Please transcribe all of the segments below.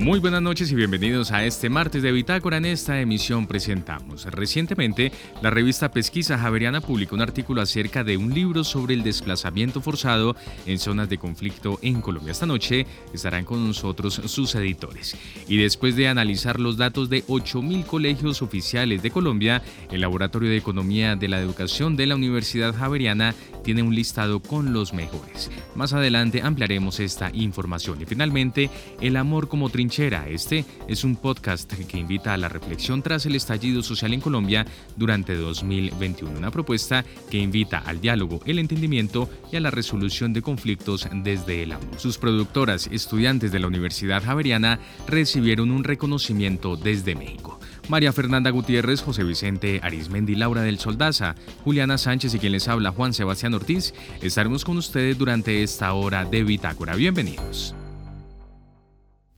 Muy buenas noches y bienvenidos a este martes de Bitácora. En esta emisión presentamos. Recientemente, la revista Pesquisa Javeriana publicó un artículo acerca de un libro sobre el desplazamiento forzado en zonas de conflicto en Colombia. Esta noche estarán con nosotros sus editores. Y después de analizar los datos de 8.000 colegios oficiales de Colombia, el Laboratorio de Economía de la Educación de la Universidad Javeriana tiene un listado con los mejores. Más adelante ampliaremos esta información. Y finalmente, el amor como trinchera. Este es un podcast que invita a la reflexión tras el estallido social en Colombia durante 2021. Una propuesta que invita al diálogo, el entendimiento y a la resolución de conflictos desde el amor. Sus productoras, estudiantes de la Universidad Javeriana, recibieron un reconocimiento desde México. María Fernanda Gutiérrez, José Vicente Arismendi, Laura del Soldaza, Juliana Sánchez y quien les habla Juan Sebastián Ortiz, estaremos con ustedes durante esta hora de Bitácora. Bienvenidos.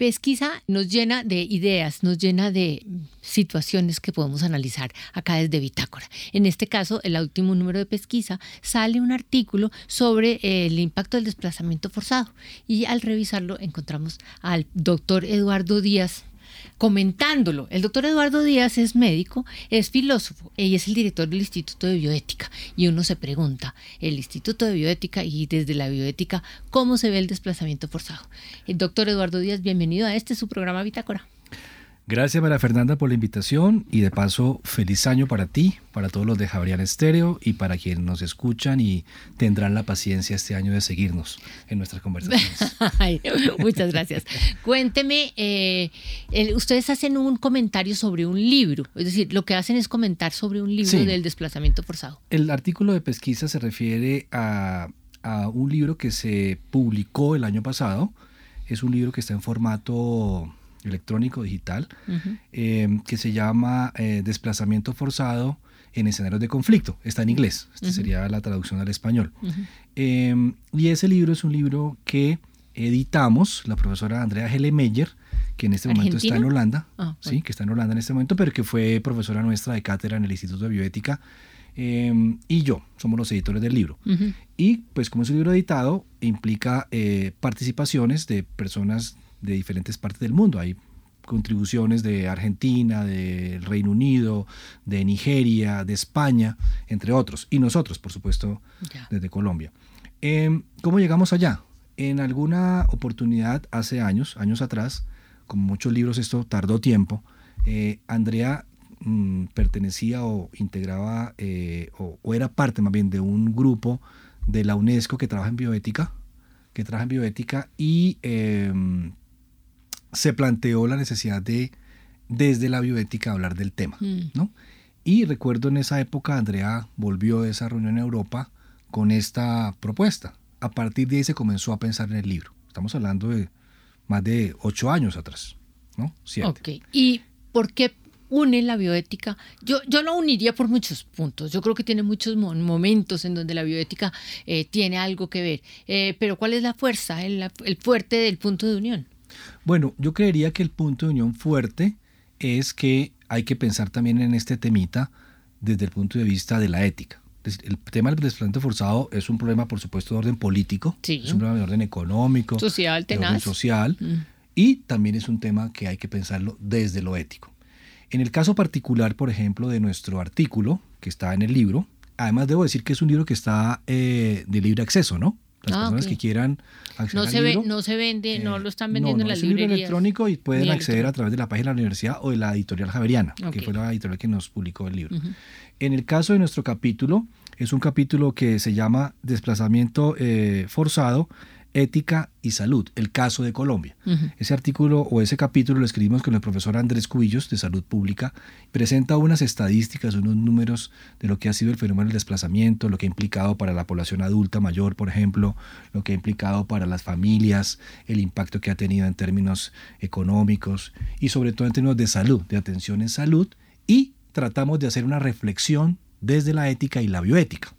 Pesquisa nos llena de ideas, nos llena de situaciones que podemos analizar acá desde Bitácora. En este caso, el último número de pesquisa sale un artículo sobre el impacto del desplazamiento forzado y al revisarlo encontramos al doctor Eduardo Díaz comentándolo. El doctor Eduardo Díaz es médico, es filósofo y es el director del Instituto de Bioética. Y uno se pregunta, el Instituto de Bioética y desde la bioética, ¿cómo se ve el desplazamiento forzado? El doctor Eduardo Díaz, bienvenido a este su programa Bitácora. Gracias María Fernanda por la invitación y de paso feliz año para ti, para todos los de Javier Estéreo y para quienes nos escuchan y tendrán la paciencia este año de seguirnos en nuestras conversaciones. muchas gracias. Cuénteme, eh, ustedes hacen un comentario sobre un libro, es decir, lo que hacen es comentar sobre un libro del desplazamiento forzado. El artículo de pesquisa se refiere a, a un libro que se publicó el año pasado, es un libro que está en formato electrónico digital eh, que se llama eh, Desplazamiento forzado en escenarios de conflicto. Está en inglés, esta sería la traducción al español. Em, y ese libro es un libro que editamos, la profesora Andrea Helemeyer, que en este momento está en Holanda, ah, sí, que está en Holanda en este momento, pero que fue profesora nuestra de cátedra en el Instituto de Bioética, em, y yo, somos los editores del libro. Y pues como es un libro editado, implica eh, participaciones de personas de diferentes partes del mundo. Hay contribuciones de Argentina, del Reino Unido, de Nigeria, de España, entre otros. Y nosotros, por supuesto, desde Colombia. Em, ¿Cómo llegamos allá? En alguna oportunidad, hace años, años atrás, como muchos libros esto tardó tiempo, eh, Andrea mm, pertenecía o integraba eh, o, o, era parte más bien de un grupo de la UNESCO que trabaja en bioética, que trabaja en bioética y em, se planteó la necesidad de, desde la bioética, hablar del tema. Mm. ¿no? Y recuerdo en esa época, Andrea volvió de esa reunión en Europa con esta propuesta. A partir de ahí se comenzó a pensar en el libro. Estamos hablando de más de ocho años atrás, ¿no? Siete. Ok. ¿Y por qué une la bioética? Yo, yo lo uniría por muchos puntos. Yo creo que tiene muchos momentos en donde la bioética eh, tiene algo que ver. Eh, pero ¿cuál es la fuerza, el, el fuerte del punto de unión? Bueno, yo creería que el punto de unión fuerte es que hay que pensar también en este temita desde el punto de vista de la ética. El tema del desplazamiento forzado es un problema, por supuesto, de orden político, es un problema de orden económico, social, de orden social, mm. y también es un tema que hay que pensarlo desde lo ético. En el caso particular, por ejemplo, de nuestro artículo, que está en el libro, además debo decir que es un libro que está eh, de libre acceso, ¿no? Las ah, personas que quieran acceder no se Ve, no se vende, no lo están vendiendo en las librerías. Es un libro electrónico y pueden acceder a través de la página de la universidad o de la editorial Javeriana, que fue la editorial que nos publicó el libro. En el caso de nuestro capítulo, es un capítulo que se llama Desplazamiento eh, Forzado Ética y Salud, el caso de Colombia. Ese artículo o ese capítulo lo escribimos con el profesor Andrés Cubillos de Salud Pública. Presenta unas estadísticas, unos números de lo que ha sido el fenómeno del desplazamiento, lo que ha implicado para la población adulta mayor, por ejemplo, lo que ha implicado para las familias, el impacto que ha tenido en términos económicos y sobre todo en términos de salud, de atención en salud. Y tratamos de hacer una reflexión desde la ética y la bioética.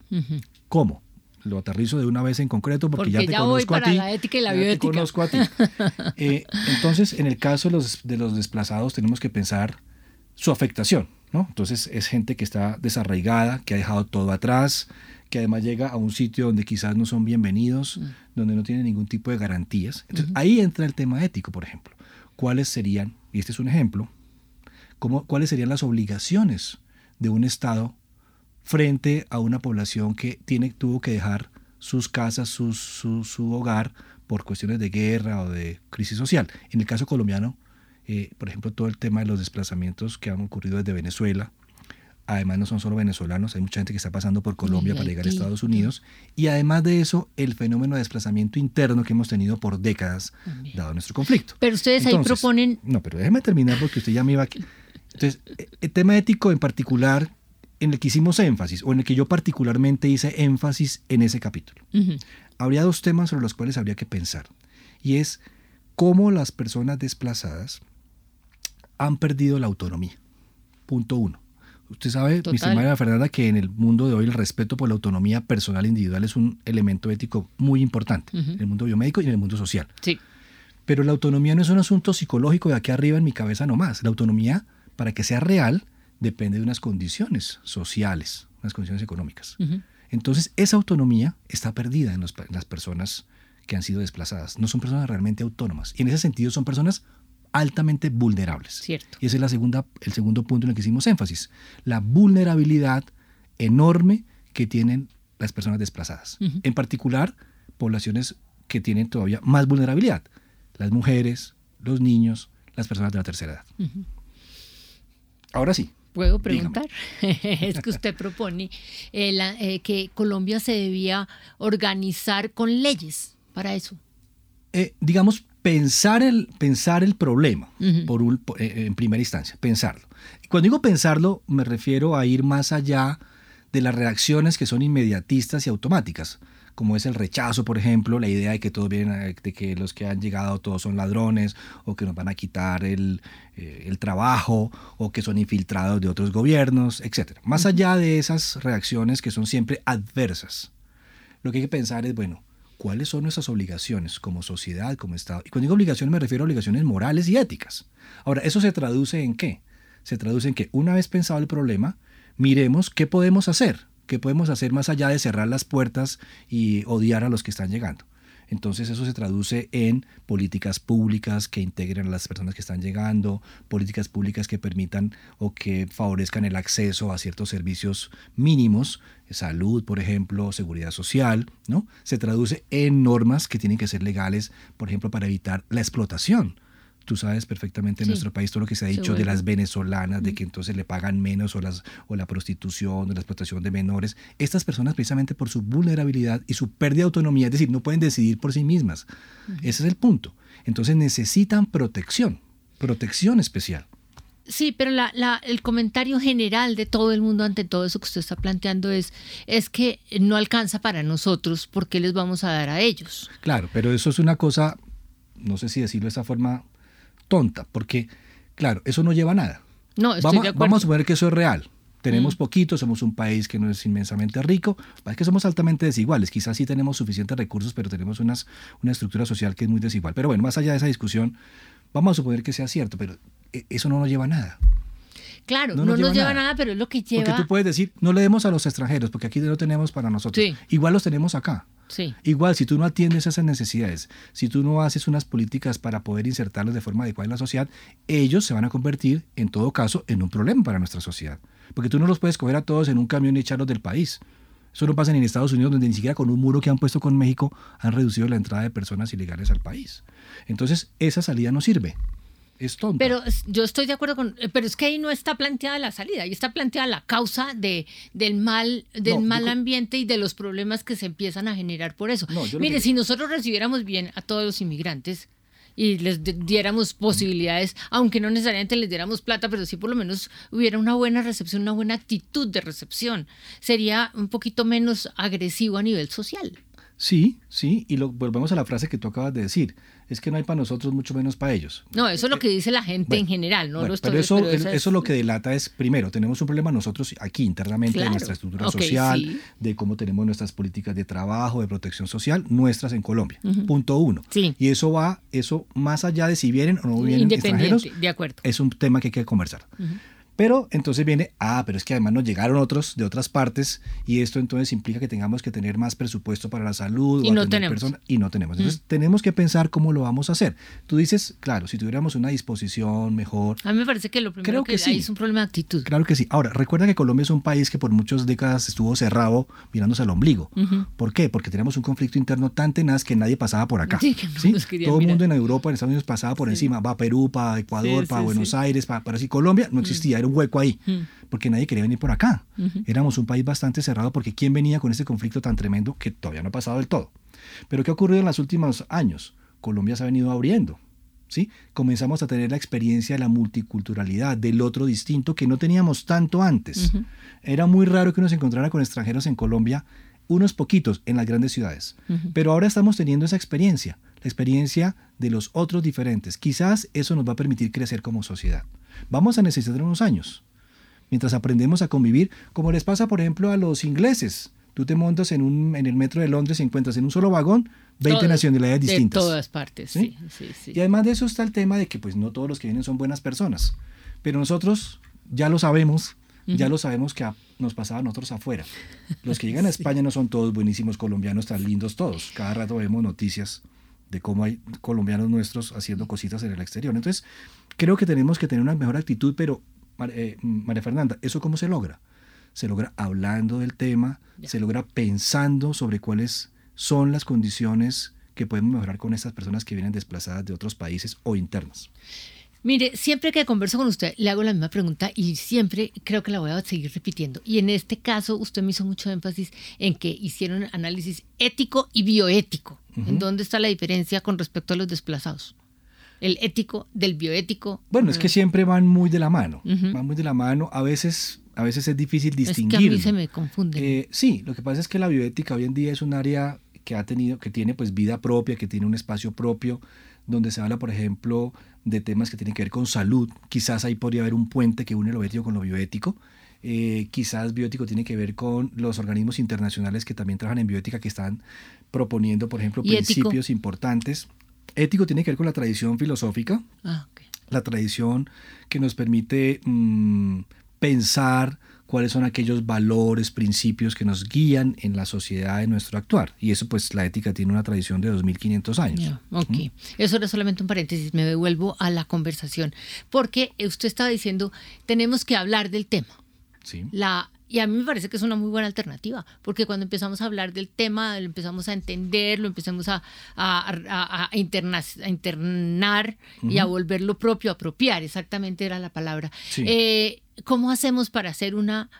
¿Cómo? Lo aterrizo de una vez en concreto porque, ya te conozco a ti. La ética y la bioética. Te conozco a ti. Eh, entonces, en el caso de los, de los desplazados, tenemos que pensar su afectación. ¿no? Entonces es gente que está desarraigada, que ha dejado todo atrás, que además llega a un sitio donde quizás no son bienvenidos, mm. donde no tienen ningún tipo de garantías. Entonces ahí entra el tema ético, por ejemplo. ¿Cuáles serían, y este es un ejemplo, cómo, cuáles serían las obligaciones de un Estado frente a una población que tiene, tuvo que dejar sus casas, su, su, hogar por cuestiones de guerra o de crisis social. En el caso colombiano, eh, por ejemplo, todo el tema de los desplazamientos que han ocurrido desde Venezuela, además no son solo venezolanos, hay mucha gente que está pasando por Colombia para llegar a Estados Unidos, y además de eso, el fenómeno de desplazamiento interno que hemos tenido por décadas, dado nuestro conflicto. Pero ustedes ahí proponen... No, pero déjeme terminar porque usted ya me iba aquí. Entonces, el tema ético en particular en el que hicimos énfasis, o en el que yo particularmente hice énfasis en ese capítulo. Habría dos temas sobre los cuales habría que pensar, y es cómo las personas desplazadas han perdido la autonomía. Punto uno. Usted sabe, mi estimada Fernanda, que en el mundo de hoy el respeto por la autonomía personal e individual es un elemento ético muy importante, en el mundo biomédico y en el mundo social. Sí. Pero la autonomía no es un asunto psicológico de aquí arriba en mi cabeza nomás. La autonomía, para que sea real, depende de unas condiciones sociales, unas condiciones económicas. Entonces, esa autonomía está perdida en, las personas que han sido desplazadas. No son personas realmente autónomas. Y en ese sentido son personas altamente vulnerables. Cierto. Y ese es la segunda, el segundo punto en el que hicimos énfasis. La vulnerabilidad enorme que tienen las personas desplazadas. En particular, poblaciones que tienen todavía más vulnerabilidad. Las mujeres, los niños, las personas de la tercera edad. Ahora sí, ¿Puedo preguntar? es que usted propone eh, eh, que Colombia se debía organizar con leyes para eso. Eh, digamos, pensar el, pensar el problema por en primera instancia, pensarlo. Cuando digo pensarlo, me refiero a ir más allá de las reacciones que son inmediatistas y automáticas como es el rechazo, por ejemplo, la idea de que todos vienen, de que los que han llegado todos son ladrones o que nos van a quitar el, eh, el trabajo o que son infiltrados de otros gobiernos, etc. Más allá de esas reacciones que son siempre adversas, lo que hay que pensar es, bueno, ¿cuáles son nuestras obligaciones como sociedad, como Estado? Y cuando digo obligaciones me refiero a obligaciones morales y éticas. Ahora, ¿eso se traduce en qué? Se traduce en que una vez pensado el problema, miremos qué podemos hacer ¿Qué podemos hacer más allá de cerrar las puertas y odiar a los que están llegando? Entonces eso se traduce en políticas públicas que integren a las personas que están llegando, políticas públicas que permitan o que favorezcan el acceso a ciertos servicios mínimos, salud, por ejemplo, seguridad social, ¿no? Se traduce en normas que tienen que ser legales, por ejemplo, para evitar la explotación Tú sabes perfectamente en nuestro país todo lo que se ha dicho de las venezolanas, de que entonces le pagan menos o, las, o la prostitución o la explotación de menores. Estas personas precisamente por su vulnerabilidad y su pérdida de autonomía, es decir, no pueden decidir por sí mismas. Ese es el punto. Entonces necesitan protección, protección especial. Sí, pero la, el comentario general de todo el mundo ante todo eso que usted está planteando es, es que no alcanza para nosotros, ¿por qué les vamos a dar a ellos? Claro, pero eso es una cosa, no sé si decirlo de esa forma tonta, porque, claro, eso no lleva a nada. No, estoy vamos, de vamos a suponer que eso es real. Tenemos mm. poquito, somos un país que no es inmensamente rico, es que somos altamente desiguales. Quizás sí tenemos suficientes recursos, pero tenemos unas, una estructura social que es muy desigual. Pero bueno, más allá de esa discusión, vamos a suponer que sea cierto, pero eh, eso no nos lleva a nada. Claro, no, nos, lleva, nada. pero es lo que lleva. Porque tú puedes decir, no le demos a los extranjeros, porque aquí no tenemos para nosotros. Igual los tenemos acá. Igual, si tú no atiendes esas necesidades, si tú no haces unas políticas para poder insertarlos de forma adecuada en la sociedad, ellos se van a convertir, en todo caso, en un problema para nuestra sociedad. Porque tú no los puedes coger a todos en un camión y echarlos del país. Eso no pasa en Estados Unidos, donde ni siquiera con un muro que han puesto con México han reducido la entrada de personas ilegales al país. Entonces, esa salida no sirve. Pero yo estoy de acuerdo con, pero es que ahí no está planteada la salida, ahí está planteada la causa de, del mal, del mal ambiente y de los problemas que se empiezan a generar por eso. Mire, si nosotros recibiéramos bien a todos los inmigrantes y les diéramos posibilidades, aunque no necesariamente les diéramos plata, pero sí por lo menos hubiera una buena recepción, una buena actitud de recepción, sería un poquito menos agresivo a nivel social. Sí, sí, y lo, volvemos a la frase que tú acabas de decir es que no hay para nosotros, mucho menos para ellos. No, eso es lo que dice la gente en general, ¿no? pero eso, eso lo que delata es, primero, tenemos un problema nosotros aquí internamente en nuestra estructura social, de cómo tenemos nuestras políticas de trabajo, de protección social, nuestras en Colombia. Punto uno. Y eso va, eso más allá de si vienen o no vienen extranjeros, de acuerdo. es un tema que hay que conversar. Pero entonces viene, ah, pero es que además nos llegaron otros de otras partes y esto entonces implica que tengamos que tener más presupuesto para la salud. Y no tenemos. y no tenemos. Entonces mm. tenemos que pensar cómo lo vamos a hacer. Tú dices, claro, si tuviéramos una disposición mejor. A mí me parece que lo primero que, hay es un problema de actitud. Claro que sí. Ahora, recuerda que Colombia es un país que por muchas décadas estuvo cerrado mirándose al ombligo. ¿Por qué? Porque teníamos un conflicto interno tan tenaz que nadie pasaba por acá. Sí, Todo el mundo en Europa, en Estados Unidos pasaba por encima. Va a Perú, para Ecuador, para Buenos Aires, para, para así. Colombia no existía, un hueco ahí porque nadie quería venir por acá. Éramos un país bastante cerrado porque ¿quién venía con este conflicto tan tremendo que todavía no ha pasado del todo? Pero ¿qué ha ocurrido en los últimos años? Colombia se ha venido abriendo. ¿sí? Comenzamos a tener la experiencia de la multiculturalidad, del otro distinto que no teníamos tanto antes. Era muy raro que uno se encontrara con extranjeros en Colombia, unos poquitos en las grandes ciudades. Pero ahora estamos teniendo esa experiencia, la experiencia de los otros diferentes. Quizás eso nos va a permitir crecer como sociedad. Vamos a necesitar unos años mientras aprendemos a convivir, como les pasa, por ejemplo, a los ingleses. Tú te montas en, un, en el metro de Londres y encuentras en un solo vagón 20 nacionalidades distintas. De todas partes, ¿sí? Sí, sí, Y además de eso está el tema de que pues no todos los que vienen son buenas personas, pero nosotros ya lo sabemos, ya lo sabemos que nos pasaba a nosotros afuera. Los que llegan a España no son todos buenísimos colombianos, tan lindos todos. Cada rato vemos noticias de cómo hay colombianos nuestros haciendo cositas en el exterior. Entonces, creo que tenemos que tener una mejor actitud, pero eh, María Fernanda, ¿eso cómo se logra? Se logra hablando del tema, se logra pensando sobre cuáles son las condiciones que podemos mejorar con estas personas que vienen desplazadas de otros países o internas. Mire, siempre que converso con usted le hago la misma pregunta y siempre creo que la voy a seguir repitiendo. Y en este caso usted me hizo mucho énfasis en que hicieron análisis ético y bioético. ¿En dónde está la diferencia con respecto a los desplazados? El ético del bioético. Bueno, es que siempre van muy de la mano, van muy de la mano. A veces, a veces es difícil distinguir. Es que a mí se me confunde. Eh, sí, lo que pasa es que la bioética hoy en día es un área que ha tenido, que tiene pues vida propia, que tiene un espacio propio, donde se habla, por ejemplo, de temas que tienen que ver con salud. Quizás ahí podría haber un puente que une lo ético con lo bioético. Eh, quizás bioético tiene que ver con los organismos internacionales que también trabajan en bioética, que están proponiendo, por ejemplo, principios importantes. Ético tiene que ver con la tradición filosófica, ah, la tradición que nos permite mm, pensar cuáles son aquellos valores, principios que nos guían en la sociedad de nuestro actuar. Y eso pues la ética tiene una tradición de 2500 años. ok, eso era solamente un paréntesis, me devuelvo a la conversación, porque usted estaba diciendo, tenemos que hablar del tema. Sí. La y a mí me parece que es una muy buena alternativa, porque cuando empezamos a hablar del tema, lo empezamos a entender, lo empezamos a, a, internar y a volverlo propio, apropiar, exactamente era la palabra. Eh, ¿Cómo hacemos para hacer una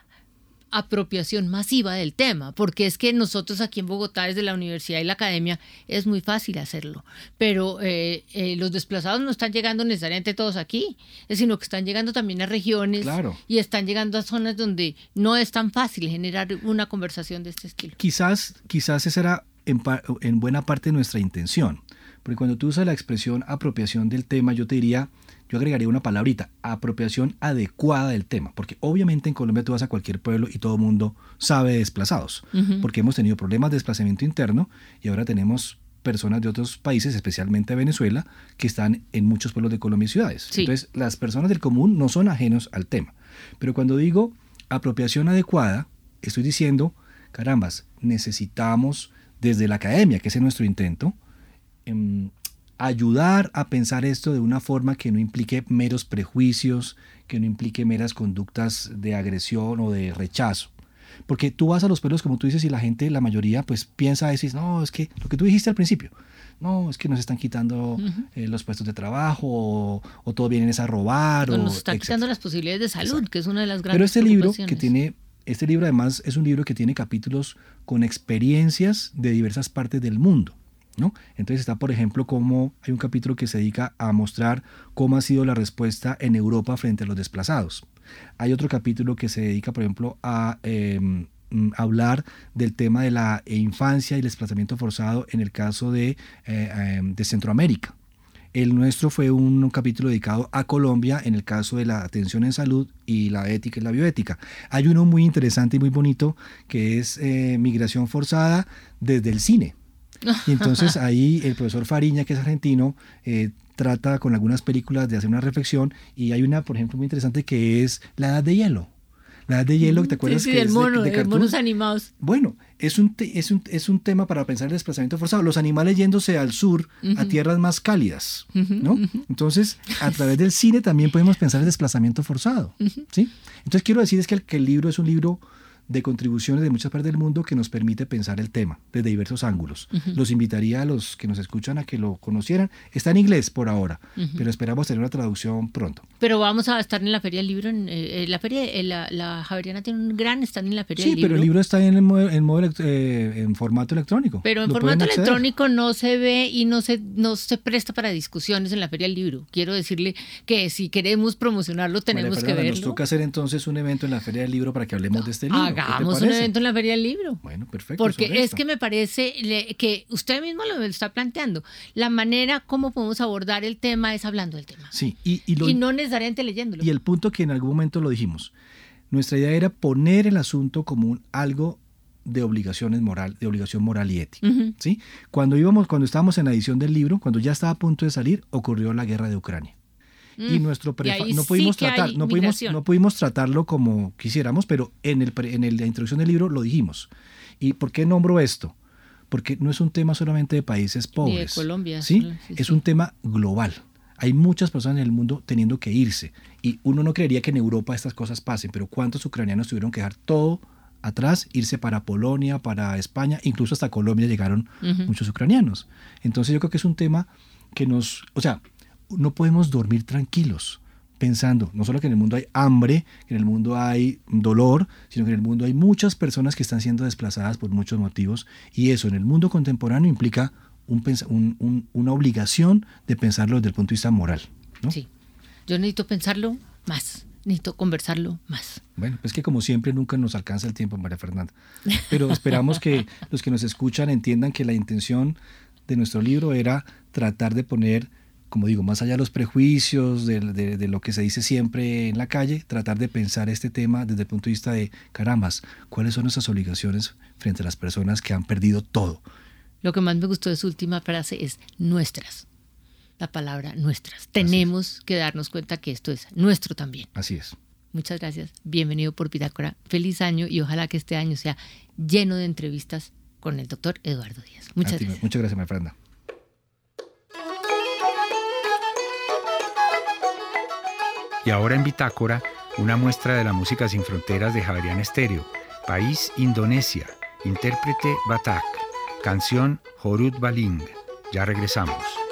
apropiación masiva del tema, porque es que nosotros aquí en Bogotá, desde la universidad y la academia, es muy fácil hacerlo, pero eh, eh, los desplazados no están llegando necesariamente todos aquí, sino que están llegando también a regiones y están llegando a zonas donde no es tan fácil generar una conversación de este estilo. Quizás, quizás esa era en, en buena parte nuestra intención, porque cuando tú usas la expresión apropiación del tema, yo te diría yo agregaría una palabrita, apropiación adecuada del tema, porque obviamente en Colombia tú vas a cualquier pueblo y todo el mundo sabe de desplazados, porque hemos tenido problemas de desplazamiento interno y ahora tenemos personas de otros países, especialmente Venezuela, que están en muchos pueblos de Colombia y ciudades. Entonces, las personas del común no son ajenos al tema. Pero cuando digo apropiación adecuada, estoy diciendo, carambas, necesitamos desde la academia, que es nuestro intento, em, ayudar a pensar esto de una forma que no implique meros prejuicios, que no implique meras conductas de agresión o de rechazo. Porque tú vas a los pueblos, como tú dices, y la gente, la mayoría, pues piensa, decir, no, es que lo que tú dijiste al principio, no, es que nos están quitando eh, los puestos de trabajo, o, todo vienen a robar. O, nos están quitando las posibilidades de salud, que es una de las grandes Pero este libro que tiene, este libro además es un libro que tiene capítulos con experiencias de diversas partes del mundo. Entonces está, por ejemplo, como hay un capítulo que se dedica a mostrar cómo ha sido la respuesta en Europa frente a los desplazados. Hay otro capítulo que se dedica, por ejemplo, a em, mm, hablar del tema de la infancia y el desplazamiento forzado en el caso de, eh, em, de Centroamérica. El nuestro fue un, capítulo dedicado a Colombia en el caso de la atención en salud y la ética y la bioética. Hay uno muy interesante y muy bonito que es eh, migración forzada desde el cine Y entonces ahí el profesor Fariña, que es argentino, eh, trata con algunas películas de hacer una reflexión y hay una, por ejemplo, muy interesante que es La Edad de Hielo. La Edad de Hielo, ¿te acuerdas? Sí, que de- mono, de de, monos animados. Bueno, es un, te- es, un, es un tema para pensar el desplazamiento forzado. Los animales yéndose al sur, a tierras más cálidas, ¿no? Entonces, a través del cine también podemos pensar el desplazamiento forzado, ¿sí? Entonces, quiero decir es que el, que el libro es un libro de contribuciones de muchas partes del mundo que nos permite pensar el tema desde diversos ángulos. Los invitaría a los que nos escuchan a que lo conocieran. Está en inglés por ahora, pero esperamos tener una traducción pronto. Pero vamos a estar en la Feria del Libro. En, eh, eh, la Feria, eh, la, la Javeriana tiene un gran stand en la Feria Sí, del Libro. pero el libro está en, el modo- en, modo eh, en formato electrónico. Pero en Lo formato electrónico no se ve y no se, no se presta para discusiones en la Feria del Libro. Quiero decirle que si queremos promocionarlo María tenemos que Fernanda, verlo. Nos toca hacer entonces un evento en la Feria del Libro para que hablemos de este libro. ¿Qué te Hagamos un evento en la Feria del Libro. Bueno, perfecto. Porque es que me parece que usted mismo lo está planteando. La manera como podemos abordar el tema es hablando del tema. Sí, y, y lo- y no necesariamente leyéndolo. y el punto que en algún momento lo dijimos. Nuestra idea era poner el asunto como un, algo de obligaciones moral, de obligación moral y ética. ¿sí? Cuando íbamos, cuando estábamos en la edición del libro, cuando ya estaba a punto de salir, ocurrió la guerra de Ucrania. Y Mm. nuestro Y prefa- ahí no sí pudimos hay tratar, no pudimos, no pudimos tratarlo como quisiéramos, pero en el en el- la introducción del libro lo dijimos. ¿Y por qué nombro esto? Porque no es un tema solamente de países pobres. Colombia, ¿sí? sí, es sí. un tema global. Hay muchas personas en el mundo teniendo que irse. Y uno no creería que en Europa estas cosas pasen, pero ¿cuántos ucranianos tuvieron que dejar todo atrás, irse para Polonia, para España, incluso hasta Colombia llegaron Ujú. muchos ucranianos? Entonces yo creo que es un tema que nos, o sea, no podemos dormir tranquilos pensando no solo que en el mundo hay hambre, que en el mundo hay dolor, sino que en el mundo hay muchas personas que están siendo desplazadas por muchos motivos y eso en el mundo contemporáneo implica un un- un- una obligación de pensarlo desde el punto de vista moral. ¿no? Sí. Yo necesito pensarlo más. Necesito conversarlo más. Bueno, es que como siempre nunca nos alcanza el tiempo, María Fernanda. Pero esperamos que los que nos escuchan entiendan que la intención de nuestro libro era tratar de poner, como digo, más allá de los prejuicios, de, de- de lo que se dice siempre en la calle, tratar de pensar este tema desde el punto de vista de, carambas, ¿cuáles son nuestras obligaciones frente a las personas que han perdido todo? Lo que más me gustó de su última frase es nuestras. La palabra nuestras. Tenemos que darnos cuenta que esto es nuestro también. Así es. Muchas gracias. Bienvenido por Pitácora. Feliz año y ojalá que este año sea lleno de entrevistas con el doctor Eduardo Díaz. Muchas ti, gracias. Muchas gracias, María Y ahora en Bitácora, una muestra de la música sin fronteras de Javerian Estéreo. País Indonesia. Intérprete Batak. Canción Horut Baling. Ya regresamos.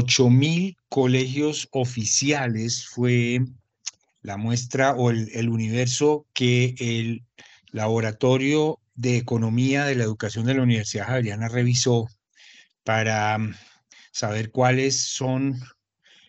Ocho mil colegios oficiales fue la muestra o el, universo que el Laboratorio de Economía de la Educación de la Universidad Javeriana revisó para mm, saber cuáles son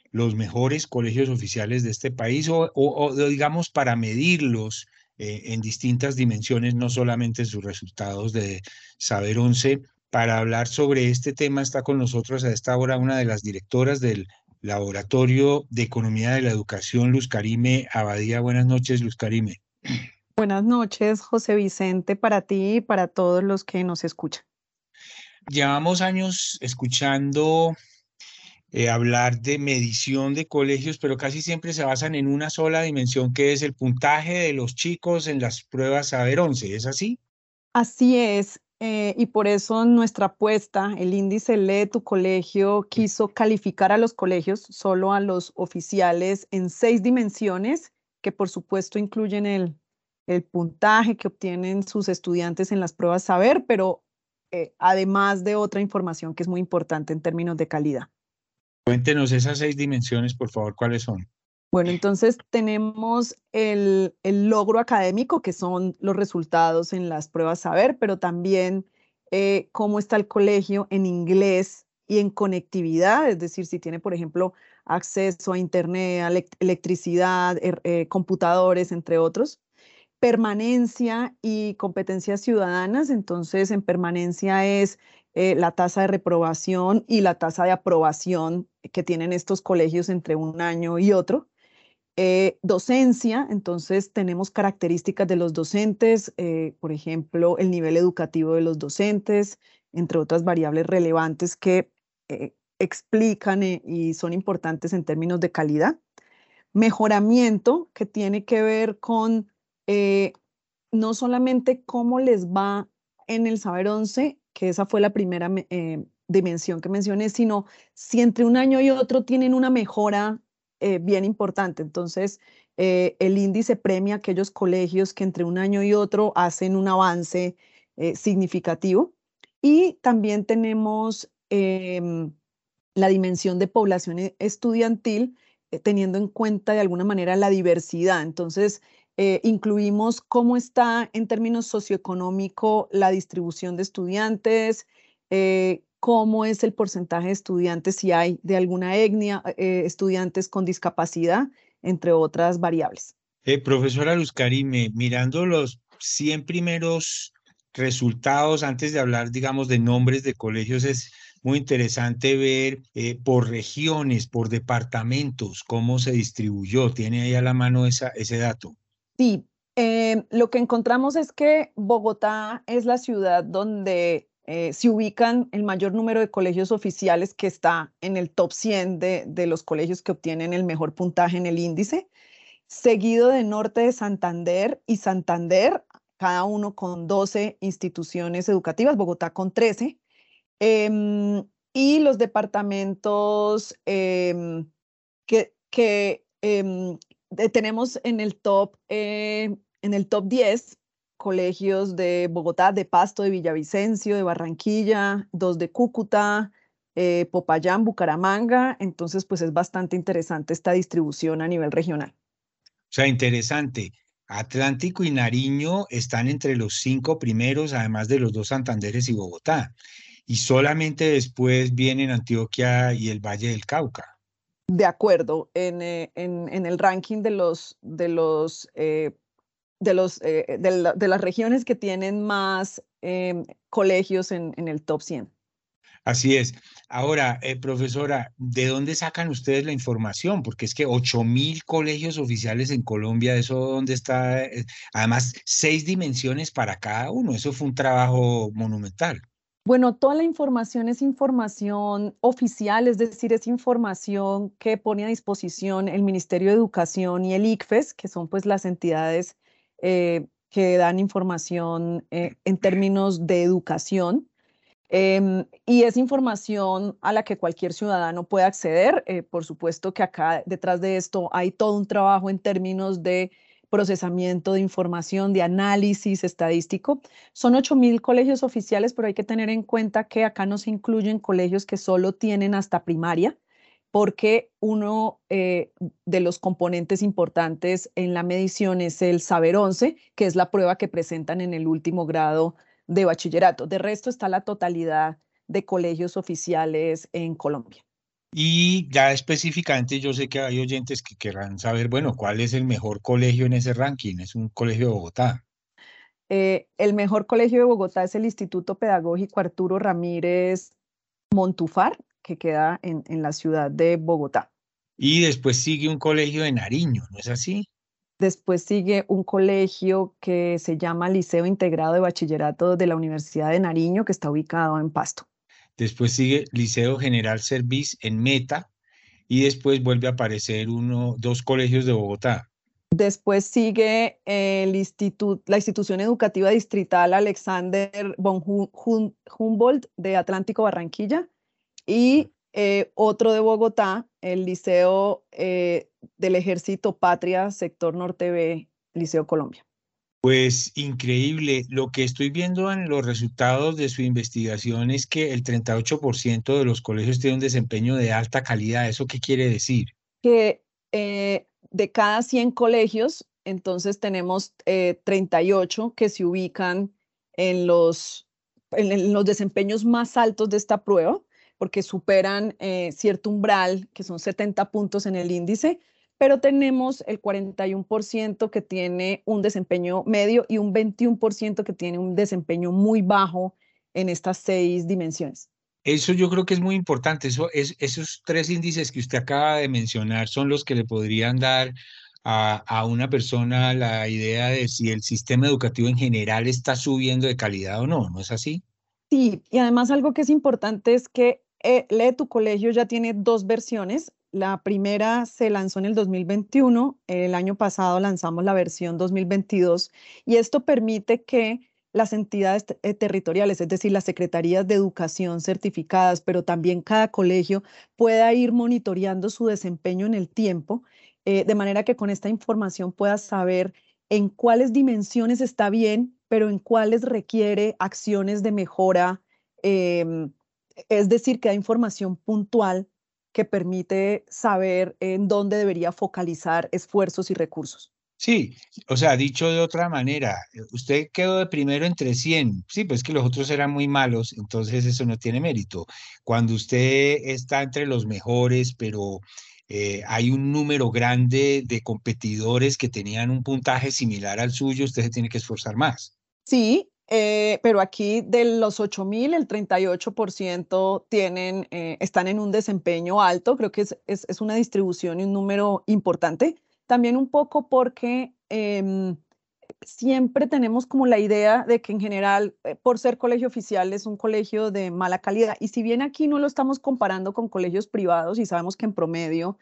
los mejores colegios oficiales de este país o, digamos para medirlos eh, en distintas dimensiones, no solamente sus resultados de Saber 11. Para hablar sobre este tema está con nosotros a esta hora una de las directoras del Laboratorio de Economía de la Educación, Luz Karime Abadía. Buenas noches, Luz Karime. Buenas noches, José Vicente, para ti y para todos los que nos escuchan. llevamos años escuchando eh, hablar de medición de colegios, pero casi siempre se basan en una sola dimensión, que es el puntaje de los chicos en las pruebas Saber 11. ¿Es así? Así es. Eh, y por eso nuestra apuesta, el índice Lee tu colegio, quiso calificar a los colegios, solo a los oficiales, en seis dimensiones, que por supuesto incluyen el, puntaje que obtienen sus estudiantes en las pruebas saber, pero eh, además de otra información que es muy importante en términos de calidad. Cuéntenos esas seis dimensiones, por favor, ¿cuáles son? Bueno, entonces tenemos el, logro académico, que son los resultados en las pruebas saber, pero también eh, cómo está el colegio en inglés y en conectividad, es decir, si tiene, por ejemplo, acceso a Internet, electricidad, er, eh, computadores, entre otros. Permanencia y competencias ciudadanas, entonces en permanencia es eh, la tasa de reprobación y la tasa de aprobación que tienen estos colegios entre un año y otro. Eh, docencia, entonces tenemos características de los docentes, eh, por ejemplo, el nivel educativo de los docentes, entre otras variables relevantes que eh, explican y son importantes en términos de calidad. Mejoramiento, que tiene que ver con no solamente cómo les va en el saber 11, que esa fue la primera dimensión que mencioné, sino si entre un año y otro tienen una mejora eh, bien importante. Entonces, eh, el índice premia aquellos colegios que entre un año y otro hacen un avance eh, significativo. Y también tenemos em, la dimensión de población e, estudiantil, teniendo en cuenta de alguna manera la diversidad. Entonces, incluimos cómo está en términos socioeconómico la distribución de estudiantes, cómo es el porcentaje de estudiantes, si hay de alguna etnia, eh, estudiantes con discapacidad, entre otras variables. Eh, profesora Luz Karime, mirando los 100 primeros resultados, antes de hablar, digamos, de nombres de colegios, es muy interesante ver eh, por regiones, por departamentos, cómo se distribuyó. ¿Tiene ahí a la mano esa, ese dato? Sí, lo que encontramos es que Bogotá es la ciudad donde eh, se ubican el mayor número de colegios oficiales que está en el top 100 de, los colegios que obtienen el mejor puntaje en el índice, seguido de Norte de Santander y Santander, cada uno con 12 instituciones educativas, Bogotá con 13, em, y los departamentos em, que, em, tenemos en el top, eh, en el top 10 colegios de Bogotá, de Pasto, de Villavicencio, de Barranquilla, dos de Cúcuta, eh, Popayán, Bucaramanga. Entonces, pues es bastante interesante esta distribución a nivel regional. O sea, interesante. Atlántico y Nariño están entre los cinco primeros, además de los dos Santanderes y Bogotá. Y solamente después vienen Antioquia y el Valle del Cauca. De acuerdo, en, eh, en, el ranking de los, de los eh, de, los, eh, de, las regiones que tienen más em, colegios en, en, el top 100. Así es. Ahora, eh, profesora, ¿de dónde sacan ustedes la información? Porque es que 8 mil colegios oficiales en Colombia, ¿eso dónde está? Eh, además, seis dimensiones para cada uno. Eso fue un trabajo monumental. Bueno, toda la información es información oficial, es decir, es información que pone a disposición el Ministerio de Educación y el ICFES, que son pues las entidades eh, que dan información eh, en términos de educación. Em, y es información a la que cualquier ciudadano puede acceder. Eh, por supuesto que acá detrás de esto hay todo un trabajo en términos de procesamiento de información, de análisis estadístico. Son 8.000 colegios oficiales, pero hay que tener en cuenta que acá no se incluyen colegios que solo tienen hasta primaria porque uno eh, de los componentes importantes en la medición es el saber 11, que es la prueba que presentan en el último grado de bachillerato. De resto está la totalidad de colegios oficiales en Colombia. Y ya específicamente yo sé que hay oyentes que querrán saber, bueno, ¿cuál es el mejor colegio en ese ranking? Es un colegio de Bogotá. Eh, el mejor colegio de Bogotá es el Instituto Pedagógico Arturo Ramírez Montufar, que queda en, en la ciudad de Bogotá. Y después sigue un colegio de Nariño, ¿no es así? Después sigue un colegio que se llama Liceo Integrado de Bachillerato de la Universidad de Nariño, que está ubicado en Pasto. después sigue Liceo General Service en Meta y después vuelve a aparecer uno, dos colegios de Bogotá. Después sigue el instituto, la institución educativa distrital Alexander von Humboldt de Atlántico Barranquilla y eh, otro de Bogotá, el Liceo eh, del Ejército Patria, sector Norte B, Liceo Colombia. Pues increíble. Lo que estoy viendo en los resultados de su investigación es que el 38% de los colegios tienen un desempeño de alta calidad. ¿Eso qué quiere decir? Que eh, de cada 100 colegios, entonces tenemos 38 que se ubican en los, en los desempeños más altos de esta prueba porque superan eh, cierto umbral, que son 70 puntos en el índice, pero tenemos el 41% que tiene un desempeño medio y un 21% que tiene un desempeño muy bajo en estas seis dimensiones. Eso yo creo que es muy importante. Eso, es, esos tres índices que usted acaba de mencionar son los que le podrían dar a, a, una persona la idea de si el sistema educativo en general está subiendo de calidad o no, ¿no es así? Sí, y además algo que es importante es que eh, Lee tu colegio ya tiene dos versiones. La primera se lanzó en el 2021, el año pasado lanzamos la versión 2022 y esto permite que las entidades eh, territoriales, es decir, las secretarías de educación certificadas, pero también cada colegio pueda ir monitoreando su desempeño en el tiempo, eh, de manera que con esta información pueda saber en cuáles dimensiones está bien, pero en cuáles requiere acciones de mejora em, es decir, que da información puntual que permite saber en dónde debería focalizar esfuerzos y recursos. Sí, o sea, dicho de otra manera, eh, usted quedó de primero entre 100, sí, pues que los otros eran muy malos, entonces eso no tiene mérito. Cuando usted está entre los mejores, pero eh, hay un número grande de competidores que tenían un puntaje similar al suyo, usted se tiene que esforzar más. Sí, eh, pero aquí de los 8.000, el 38% tienen, eh, están en un desempeño alto. Creo que es, es, una distribución y un número importante. También un poco porque em, siempre tenemos como la idea de que en general, eh, por ser colegio oficial, es un colegio de mala calidad. Y si bien aquí no lo estamos comparando con colegios privados y sabemos que en promedio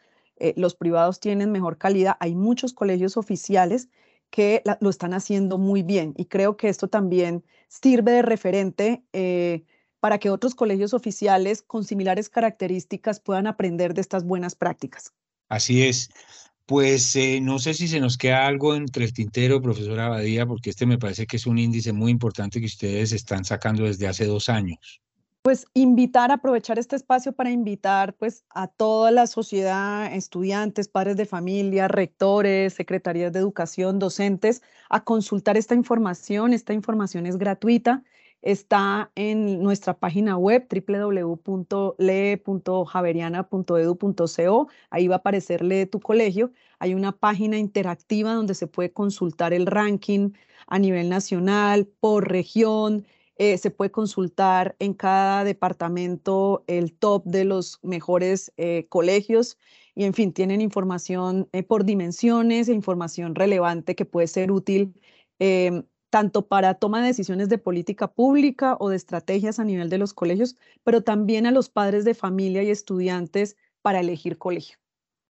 los privados tienen mejor calidad, hay muchos colegios oficiales que lo están haciendo muy bien. Y creo que esto también sirve de referente eh, para que otros colegios oficiales con similares características puedan aprender de estas buenas prácticas. Así es. Pues eh, no sé si se nos queda algo entre el tintero, profesora Abadía, porque este me parece que es un índice muy importante que ustedes están sacando desde hace dos años pues invitar, aprovechar este espacio para invitar pues a toda la sociedad, estudiantes, padres de familia, rectores, secretarías de educación, docentes, a consultar esta información. Esta información es gratuita. Está en nuestra página web www.lee.javeriana.edu.co. Ahí va a aparecer Lee tu colegio. Hay una página interactiva donde se puede consultar el ranking a nivel nacional, por región, eh, se puede consultar en cada departamento el top de los mejores eh, colegios y en fin, tienen información eh, por dimensiones e información relevante que puede ser útil em, tanto para toma de decisiones de política pública o de estrategias a nivel de los colegios, pero también a los padres de familia y estudiantes para elegir colegio.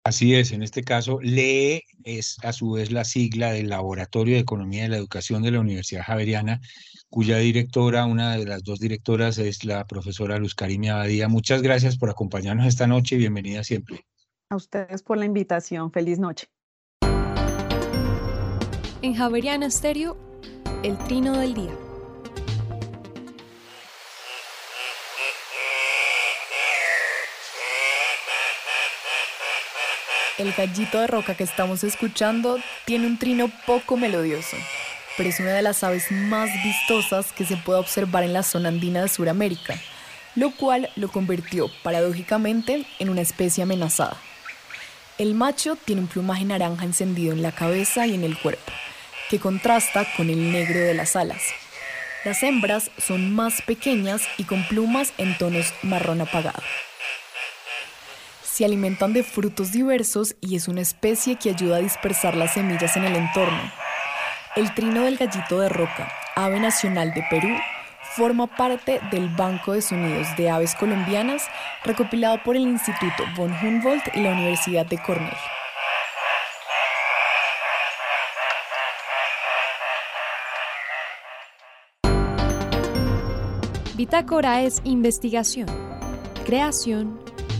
Así es, en este caso, LEE es a su vez la sigla del Laboratorio de Economía de la Educación de la Universidad Javeriana, cuya directora, una de las dos directoras, es la profesora Luz Karimia Abadía. Muchas gracias por acompañarnos esta noche y bienvenida siempre. A ustedes por la invitación. Feliz noche. En Javeriana Estéreo, el trino del día. El gallito de roca que estamos escuchando tiene un trino poco melodioso, pero es una de las aves más vistosas que se puede observar en la zona andina de Sudamérica, lo cual lo convirtió paradójicamente en una especie amenazada. El macho tiene un plumaje naranja encendido en la cabeza y en el cuerpo, que contrasta con el negro de las alas. Las hembras son más pequeñas y con plumas en tonos marrón apagado. Se alimentan de frutos diversos y es una especie que ayuda a dispersar las semillas en el entorno. El trino del gallito de roca, ave nacional de Perú, forma parte del Banco de Sonidos de Aves Colombianas recopilado por el Instituto von Humboldt y la Universidad de Cornell. Bitácora es investigación, creación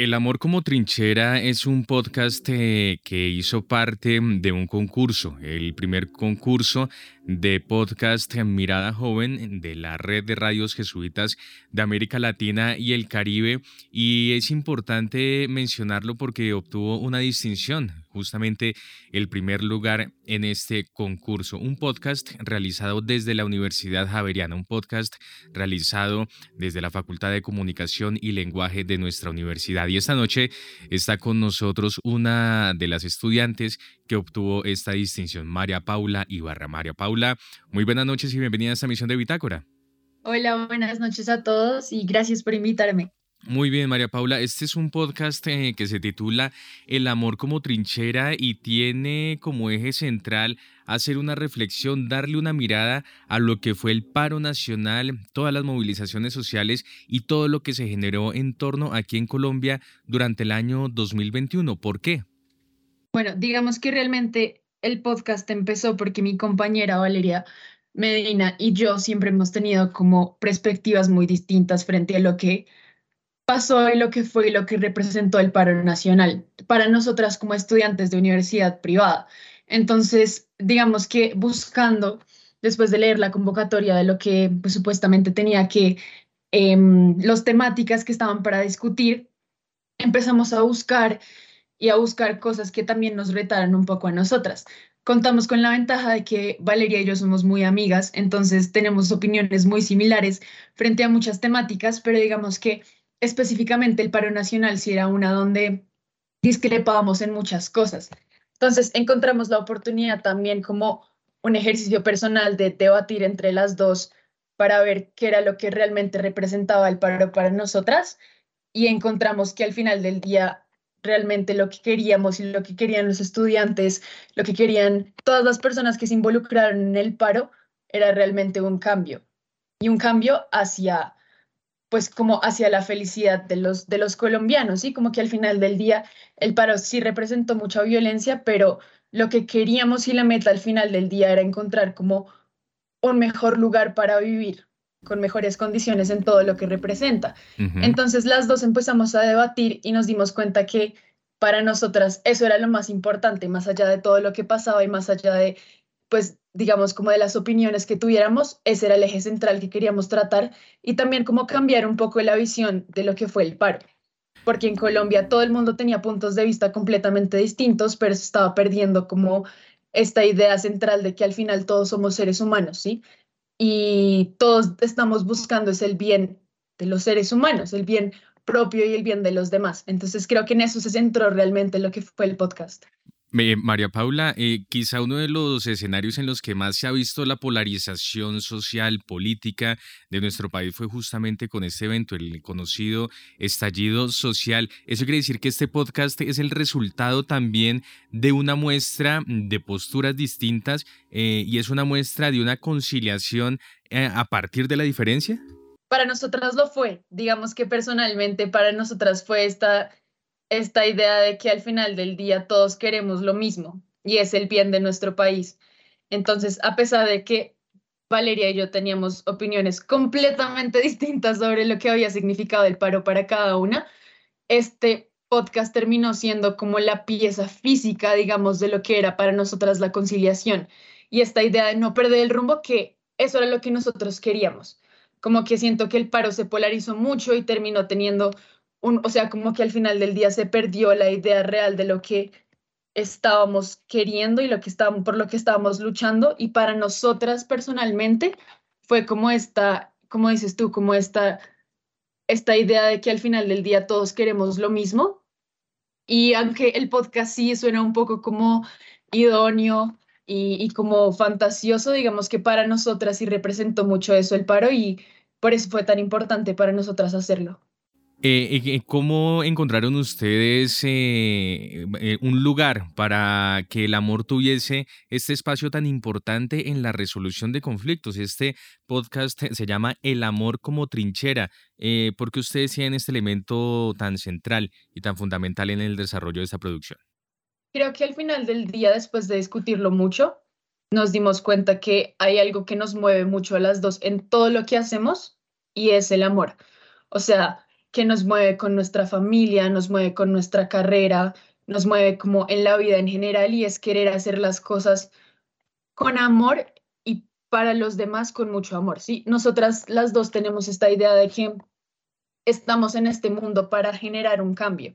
El amor como trinchera es un podcast eh, que hizo parte de un concurso, el primer concurso de podcast Mirada Joven de la red de radios jesuitas de América Latina y el Caribe. Y es importante mencionarlo porque obtuvo una distinción justamente el primer lugar en este concurso. Un podcast realizado desde la Universidad Javeriana, un podcast realizado desde la Facultad de Comunicación y Lenguaje de nuestra universidad. Y esta noche está con nosotros una de las estudiantes que obtuvo esta distinción, María Paula Ibarra. María Paula, muy buenas noches y bienvenida a esta misión de Bitácora. Hola, buenas noches a todos y gracias por invitarme. Muy bien, María Paula. Este es un podcast eh, que se titula El amor como trinchera y tiene como eje central hacer una reflexión, darle una mirada a lo que fue el paro nacional, todas las movilizaciones sociales y todo lo que se generó en torno aquí en Colombia durante el año 2021. ¿Por qué? Bueno, digamos que realmente el podcast empezó porque mi compañera Valeria Medina y yo siempre hemos tenido como perspectivas muy distintas frente a lo que pasó y lo que fue y lo que representó el paro nacional para nosotras como estudiantes de universidad privada. Entonces, digamos que buscando, después de leer la convocatoria de lo que pues, supuestamente tenía que, eh, los temáticas que estaban para discutir, empezamos a buscar y a buscar cosas que también nos retaran un poco a nosotras. Contamos con la ventaja de que Valeria y yo somos muy amigas, entonces tenemos opiniones muy similares frente a muchas temáticas, pero digamos que específicamente el paro nacional si era una donde discrepábamos en muchas cosas. Entonces encontramos la oportunidad también como un ejercicio personal de debatir entre las dos para ver qué era lo que realmente representaba el paro para nosotras y encontramos que al final del día realmente lo que queríamos y lo que querían los estudiantes, lo que querían todas las personas que se involucraron en el paro era realmente un cambio y un cambio hacia pues como hacia la felicidad de los, de los colombianos, ¿sí? Como que al final del día el paro sí representó mucha violencia, pero lo que queríamos y la meta al final del día era encontrar como un mejor lugar para vivir, con mejores condiciones en todo lo que representa. Entonces las dos empezamos a debatir y nos dimos cuenta que para nosotras eso era lo más importante, más allá de todo lo que pasaba y más allá de pues digamos, como de las opiniones que tuviéramos, ese era el eje central que queríamos tratar y también como cambiar un poco la visión de lo que fue el paro. Porque en Colombia todo el mundo tenía puntos de vista completamente distintos, pero se estaba perdiendo como esta idea central de que al final todos somos seres humanos, ¿sí? Y todos estamos buscando es el bien de los seres humanos, el bien propio y el bien de los demás. Entonces creo que en eso se centró realmente lo que fue el podcast. María Paula, eh, quizá uno de los escenarios en los que más se ha visto la polarización social, política de nuestro país fue justamente con este evento, el conocido estallido social. Eso quiere decir que este podcast es el resultado también de una muestra de posturas distintas eh, y es una muestra de una conciliación eh, a partir de la diferencia. Para nosotras lo fue, digamos que personalmente para nosotras fue esta esta idea de que al final del día todos queremos lo mismo y es el bien de nuestro país. Entonces, a pesar de que Valeria y yo teníamos opiniones completamente distintas sobre lo que había significado el paro para cada una, este podcast terminó siendo como la pieza física, digamos, de lo que era para nosotras la conciliación y esta idea de no perder el rumbo, que eso era lo que nosotros queríamos. Como que siento que el paro se polarizó mucho y terminó teniendo o sea, como que al final del día se perdió la idea real de lo que estábamos queriendo y lo que estábamos, por lo que estábamos luchando. Y para nosotras personalmente fue como esta, como dices tú, como esta, esta idea de que al final del día todos queremos lo mismo. Y aunque el podcast sí suena un poco como idóneo y, y como fantasioso, digamos que para nosotras sí representó mucho eso el paro y por eso fue tan importante para nosotras hacerlo. Eh, eh, ¿Cómo encontraron ustedes eh, un lugar para que el amor tuviese este espacio tan importante en la resolución de conflictos? Este podcast se llama El amor como trinchera. ¿Por qué ustedes tienen este elemento tan central y tan fundamental en el desarrollo de esta producción? Creo que al final del día, después de discutirlo mucho, nos dimos cuenta que hay algo que nos mueve mucho a las dos en todo lo que hacemos y es el amor. O sea, que nos mueve con nuestra familia, nos mueve con nuestra carrera, nos mueve como en la vida en general y es querer hacer las cosas con amor y para los demás con mucho amor. ¿sí? Nosotras las dos tenemos esta idea de que estamos en este mundo para generar un cambio,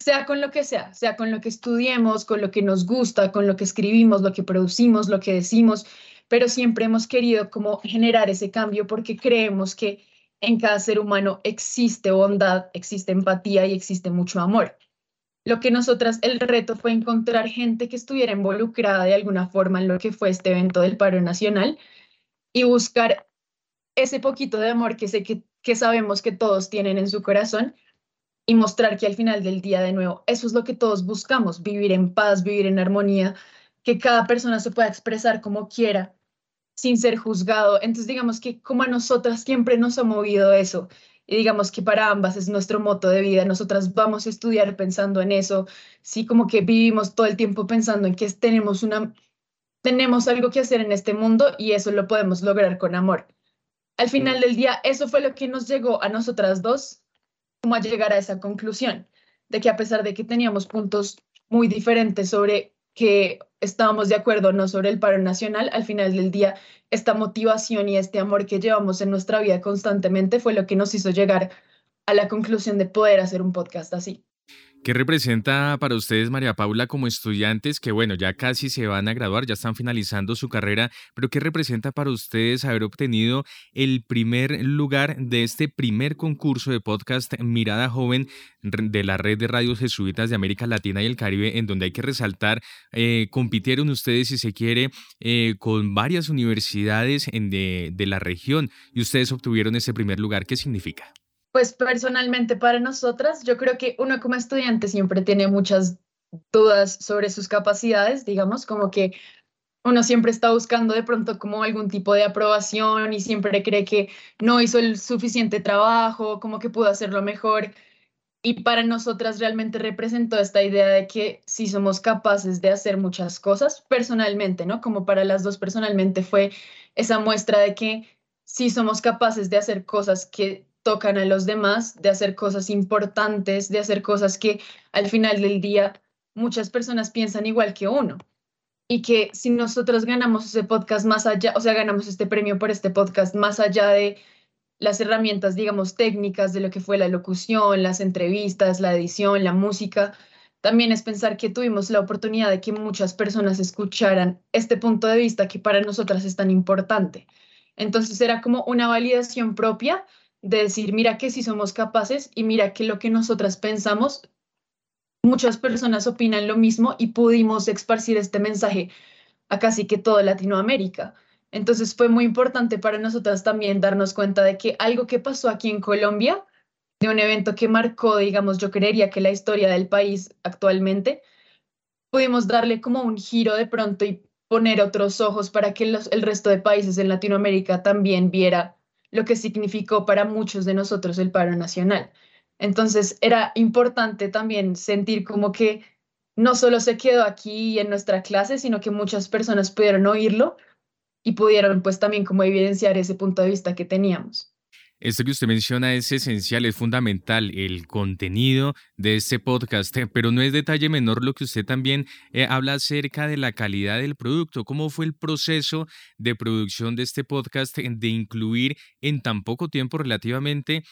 sea con lo que sea, sea con lo que estudiemos, con lo que nos gusta, con lo que escribimos, lo que producimos, lo que decimos, pero siempre hemos querido como generar ese cambio porque creemos que en cada ser humano existe bondad, existe empatía y existe mucho amor. Lo que nosotras, el reto fue encontrar gente que estuviera involucrada de alguna forma en lo que fue este evento del paro nacional y buscar ese poquito de amor que sé que, que sabemos que todos tienen en su corazón y mostrar que al final del día de nuevo, eso es lo que todos buscamos, vivir en paz, vivir en armonía, que cada persona se pueda expresar como quiera sin ser juzgado. Entonces, digamos que como a nosotras siempre nos ha movido eso. Y digamos que para ambas es nuestro moto de vida. Nosotras vamos a estudiar pensando en eso. Sí, como que vivimos todo el tiempo pensando en que tenemos una tenemos algo que hacer en este mundo y eso lo podemos lograr con amor. Al final del día, eso fue lo que nos llegó a nosotras dos, como a llegar a esa conclusión, de que a pesar de que teníamos puntos muy diferentes sobre que estábamos de acuerdo no sobre el paro nacional, al final del día, esta motivación y este amor que llevamos en nuestra vida constantemente fue lo que nos hizo llegar a la conclusión de poder hacer un podcast así. ¿Qué representa para ustedes, María Paula, como estudiantes que, bueno, ya casi se van a graduar, ya están finalizando su carrera, pero qué representa para ustedes haber obtenido el primer lugar de este primer concurso de podcast Mirada Joven de la red de radios jesuitas de América Latina y el Caribe, en donde hay que resaltar, eh, compitieron ustedes, si se quiere, eh, con varias universidades de, de la región y ustedes obtuvieron ese primer lugar. ¿Qué significa? Pues personalmente para nosotras, yo creo que uno como estudiante siempre tiene muchas dudas sobre sus capacidades, digamos, como que uno siempre está buscando de pronto como algún tipo de aprobación y siempre cree que no hizo el suficiente trabajo, como que pudo hacerlo mejor. Y para nosotras realmente representó esta idea de que sí somos capaces de hacer muchas cosas personalmente, ¿no? Como para las dos personalmente fue esa muestra de que sí somos capaces de hacer cosas que tocan a los demás, de hacer cosas importantes, de hacer cosas que al final del día muchas personas piensan igual que uno. Y que si nosotros ganamos ese podcast más allá, o sea, ganamos este premio por este podcast más allá de las herramientas, digamos, técnicas de lo que fue la locución, las entrevistas, la edición, la música, también es pensar que tuvimos la oportunidad de que muchas personas escucharan este punto de vista que para nosotras es tan importante. Entonces era como una validación propia de decir, mira que si somos capaces y mira que lo que nosotras pensamos, muchas personas opinan lo mismo y pudimos esparcir este mensaje a casi que toda Latinoamérica. Entonces fue muy importante para nosotras también darnos cuenta de que algo que pasó aquí en Colombia, de un evento que marcó, digamos, yo creería que la historia del país actualmente, pudimos darle como un giro de pronto y poner otros ojos para que el resto de países en Latinoamérica también viera lo que significó para muchos de nosotros el paro nacional. Entonces era importante también sentir como que no solo se quedó aquí en nuestra clase, sino que muchas personas pudieron oírlo y pudieron pues también como evidenciar ese punto de vista que teníamos. Esto que usted menciona es esencial, es fundamental, el contenido de este podcast, eh, pero no es detalle menor lo que usted también eh, habla acerca de la calidad del producto. ¿Cómo fue el proceso de producción de este podcast eh, de incluir en tan poco tiempo relativamente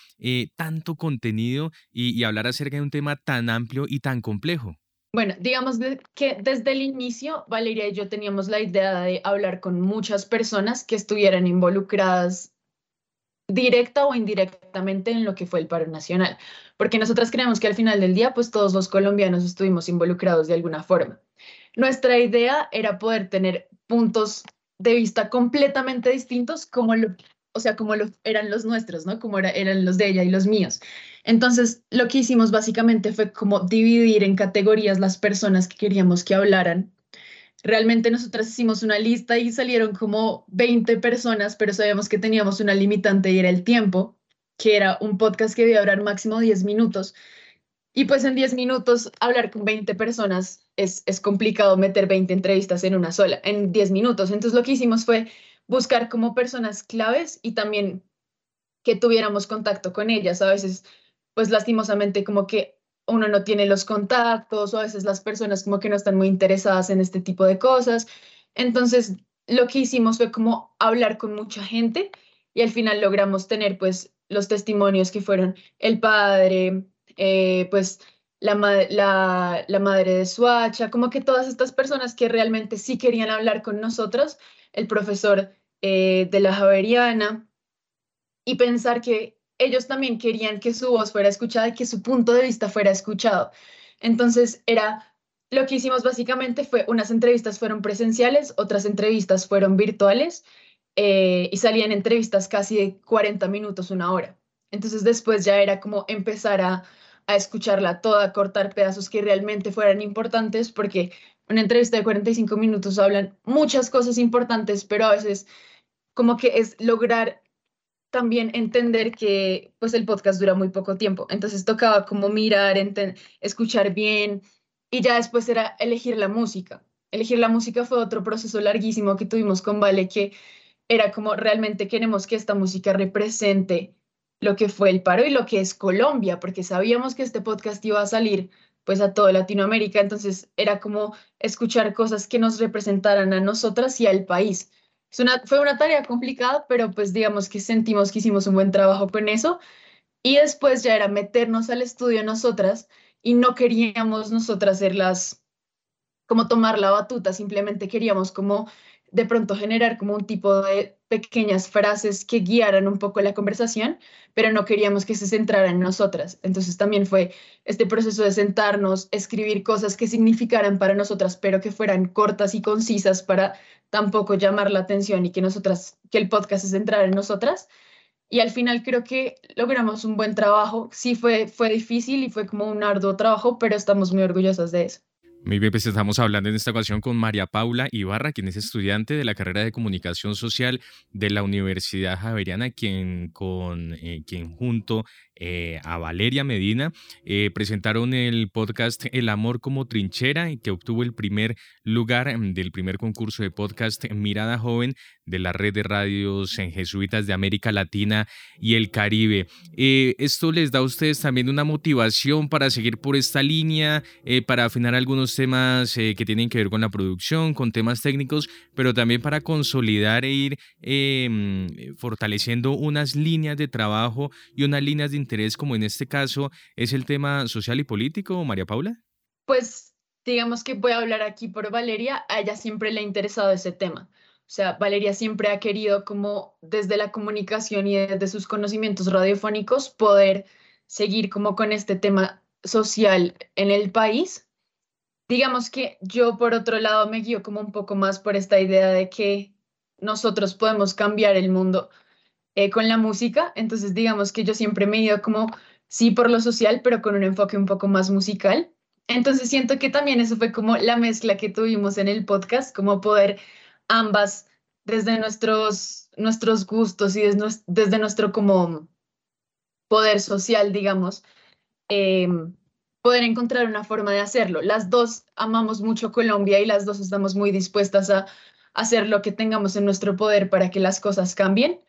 tanto contenido y, y hablar acerca de un tema tan amplio y tan complejo? Bueno, digamos que desde el inicio, Valeria y yo teníamos la idea de hablar con muchas personas que estuvieran involucradas directa o indirectamente en lo que fue el paro nacional, porque nosotras creemos que al final del día, pues todos los colombianos estuvimos involucrados de alguna forma. Nuestra idea era poder tener puntos de vista completamente distintos, como lo, o sea, como lo, eran los nuestros, ¿no? Como era, eran los de ella y los míos. Entonces, lo que hicimos básicamente fue como dividir en categorías las personas que queríamos que hablaran. Realmente nosotras hicimos una lista y salieron como 20 personas, pero sabíamos que teníamos una limitante y era el tiempo, que era un podcast que debía durar máximo 10 minutos. Y pues en 10 minutos hablar con 20 personas es, es complicado meter 20 entrevistas en una sola, en 10 minutos. Entonces lo que hicimos fue buscar como personas claves y también que tuviéramos contacto con ellas. A veces, pues lastimosamente como que uno no tiene los contactos o a veces las personas como que no están muy interesadas en este tipo de cosas. Entonces, lo que hicimos fue como hablar con mucha gente y al final logramos tener pues los testimonios que fueron el padre, eh, pues la, la, madre de Suacha, como que todas estas personas que realmente sí querían hablar con nosotros, el profesor eh, de la Javeriana, y pensar que ellos también querían que su voz fuera escuchada y que su punto de vista fuera escuchado. Entonces era lo que hicimos básicamente fue unas entrevistas fueron presenciales, otras entrevistas fueron virtuales eh, y salían entrevistas casi de 40 minutos, una hora. Entonces después ya era como empezar a a escucharla toda, cortar pedazos que realmente fueran importantes, porque una entrevista de 45 minutos hablan muchas cosas importantes, pero a veces como que es lograr también entender que pues el podcast dura muy poco tiempo, entonces tocaba como mirar, escuchar bien y ya después era elegir la música. Elegir la música fue otro proceso larguísimo que tuvimos con Vale, que era como realmente queremos que esta música represente lo que fue el paro y lo que es Colombia, porque sabíamos que este podcast iba a salir pues a toda Latinoamérica, entonces era como escuchar cosas que nos representaran a nosotras y al país. Es una, fue una tarea complicada, pero pues digamos que sentimos que hicimos un buen trabajo con eso y después ya era meternos al estudio nosotras y no queríamos nosotras ser las, como tomar la batuta, simplemente queríamos como de pronto generar como un tipo de pequeñas frases que guiaran un poco la conversación, pero no queríamos que se centrara en nosotras. Entonces también fue este proceso de sentarnos, escribir cosas que significaran para nosotras, pero que fueran cortas y concisas para tampoco llamar la atención y que nosotras, que el podcast se centrara en nosotras. Y al final creo que logramos un buen trabajo. Sí fue, fue difícil y fue como un arduo trabajo, pero estamos muy orgullosas de eso. Muy bien, pues estamos hablando en esta ocasión con María Paula Ibarra, quien es estudiante de la carrera de Comunicación Social de la Universidad Javeriana, quien, con, eh, quien junto eh, a Valeria Medina eh, presentaron el podcast El Amor como Trinchera, que obtuvo el primer lugar mm, del primer concurso de podcast Mirada Joven de la red de radios en jesuitas de América Latina y el Caribe. ¿Esto les da a ustedes también una motivación para seguir por esta línea, para afinar algunos temas eh, que tienen que ver con la producción, con temas técnicos, pero también para consolidar e ir em, fortaleciendo unas líneas de trabajo y unas líneas de interés, como en este caso es el tema social y político, María Paula? Pues digamos que voy a hablar aquí por Valeria, a ella siempre le ha interesado ese tema. O sea, Valeria siempre ha querido como desde la comunicación y desde sus conocimientos radiofónicos poder seguir como con este tema social en el país digamos que yo por otro lado me guío como un poco más por esta idea de que nosotros podemos cambiar el mundo eh, con la música, entonces digamos que yo siempre me he ido como, sí, por lo social, pero con un enfoque un poco más musical. Entonces siento que también eso fue como la mezcla que tuvimos en el podcast, como poder ambas desde nuestros, nuestros gustos y desde, nuestro como poder social, digamos, eh, poder encontrar una forma de hacerlo. Las dos amamos mucho Colombia y las dos estamos muy dispuestas a hacer lo que tengamos en nuestro poder para que las cosas cambien.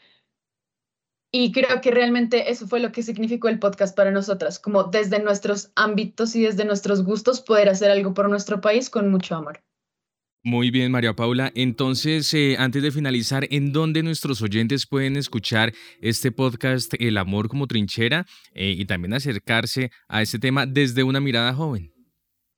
Y creo que realmente eso fue lo que significó el podcast para nosotras, como desde nuestros ámbitos y desde nuestros gustos poder hacer algo por nuestro país con mucho amor. Muy bien, María Paula. Entonces, eh, antes de finalizar, ¿en dónde nuestros oyentes pueden escuchar este podcast El amor como trinchera eh, y también acercarse a este tema desde una mirada joven?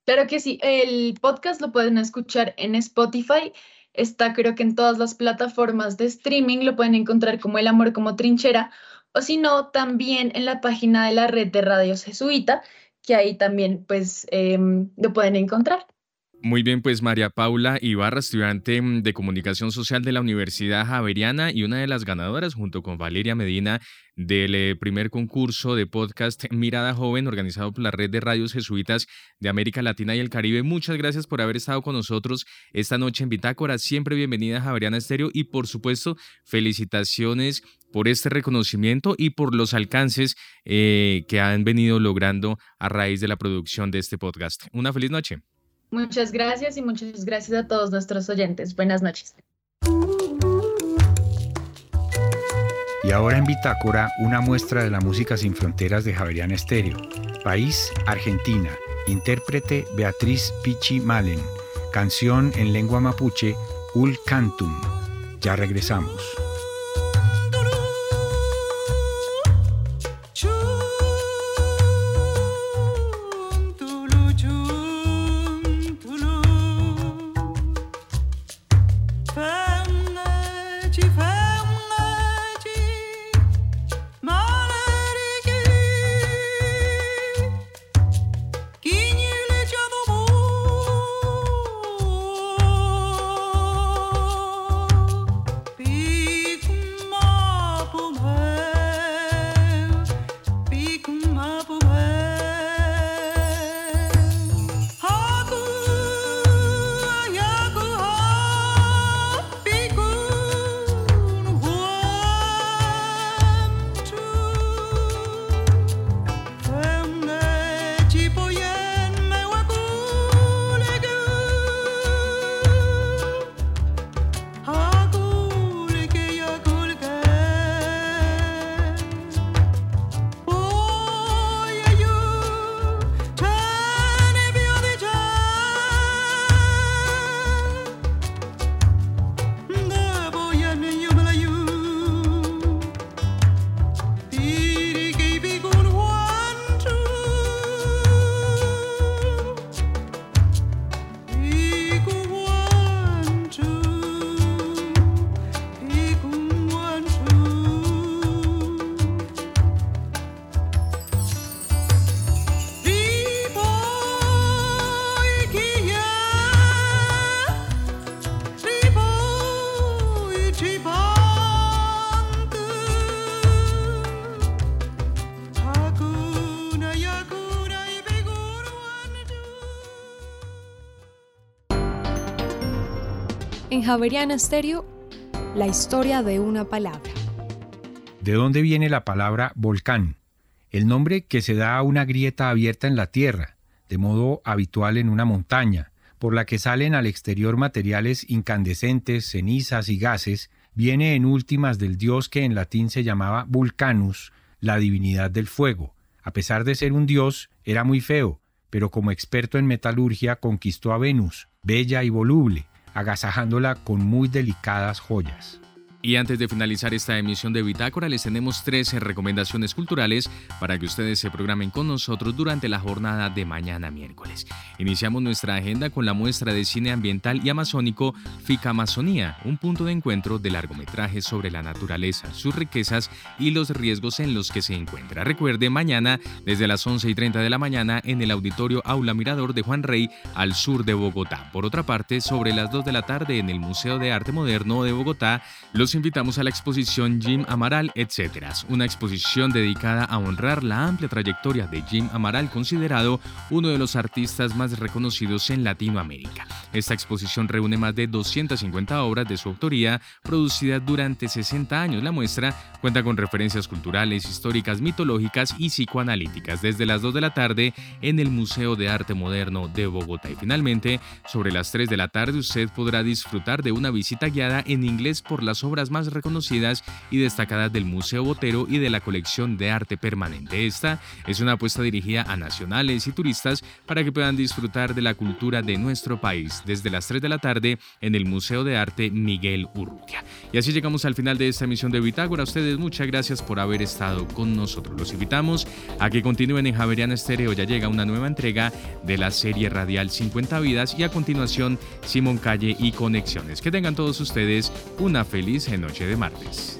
Claro que sí, el podcast lo pueden escuchar en Spotify, está creo que en todas las plataformas de streaming, lo pueden encontrar como El amor como trinchera, o si no, también en la página de la red de radios jesuita, que ahí también pues em, lo pueden encontrar. Muy bien, pues María Paula Ibarra, estudiante mm, de Comunicación Social de la Universidad Javeriana y una de las ganadoras junto con Valeria Medina del eh, primer concurso de podcast Mirada Joven organizado por la Red de Radios Jesuitas de América Latina y el Caribe. Muchas gracias por haber estado con nosotros esta noche en Bitácora. Siempre bienvenida a Javeriana Estéreo y por supuesto felicitaciones por este reconocimiento y por los alcances eh, que han venido logrando a raíz de la producción de este podcast. Una feliz noche. Muchas gracias y muchas gracias a todos nuestros oyentes. Buenas noches. Y ahora en Bitácora, una muestra de la música sin fronteras de Javerian Estéreo. País, Argentina. Intérprete, Beatriz Pichi Malen. Canción en lengua mapuche, Ul Cantum. Ya regresamos. Javeriana Stereo, la historia de una palabra. ¿De dónde viene la palabra volcán? El nombre que se da a una grieta abierta en la tierra, de modo habitual en una montaña, por la que salen al exterior materiales incandescentes, cenizas y gases, viene en últimas del dios que en latín se llamaba Vulcanus, la divinidad del fuego. A pesar de ser un dios, era muy feo, pero como experto en metalurgia conquistó a Venus, bella y voluble, agasajándola con muy delicadas joyas. Y antes de finalizar esta emisión de Bitácora, les tenemos 13 recomendaciones culturales para que ustedes se programen con nosotros durante la jornada de mañana miércoles. Iniciamos nuestra agenda con la muestra de cine ambiental y amazónico Fica Amazonía, un punto de encuentro de largometrajes sobre la naturaleza, sus riquezas y los riesgos en los que se encuentra. Recuerde, mañana desde las 11 y 30 de la mañana en el Auditorio Aula Mirador de Juan Rey, al sur de Bogotá. Por otra parte, sobre las 2 de la tarde en el Museo de Arte Moderno de Bogotá, los invitamos a la exposición Jim Amaral, etc. Una exposición dedicada a honrar la amplia trayectoria de Jim Amaral, considerado uno de los artistas más reconocidos en Latinoamérica. Esta exposición reúne más de 250 obras de su autoría, producidas durante 60 años. La muestra cuenta con referencias culturales, históricas, mitológicas y psicoanalíticas desde las 2 de la tarde en el Museo de Arte Moderno de Bogotá. Y finalmente, sobre las 3 de la tarde, usted podrá disfrutar de una visita guiada en inglés por las obras más reconocidas y destacadas del Museo Botero y de la colección de arte permanente. Esta es una apuesta dirigida a nacionales y turistas para que puedan disfrutar de la cultura de nuestro país desde las 3 de la tarde en el Museo de Arte Miguel Urrutia. Y así llegamos al final de esta emisión de Bitágora. A ustedes muchas gracias por haber estado con nosotros. Los invitamos a que continúen en Javeriana Estéreo. Ya llega una nueva entrega de la serie radial 50 vidas y a continuación Simón Calle y Conexiones. Que tengan todos ustedes una feliz noche de martes.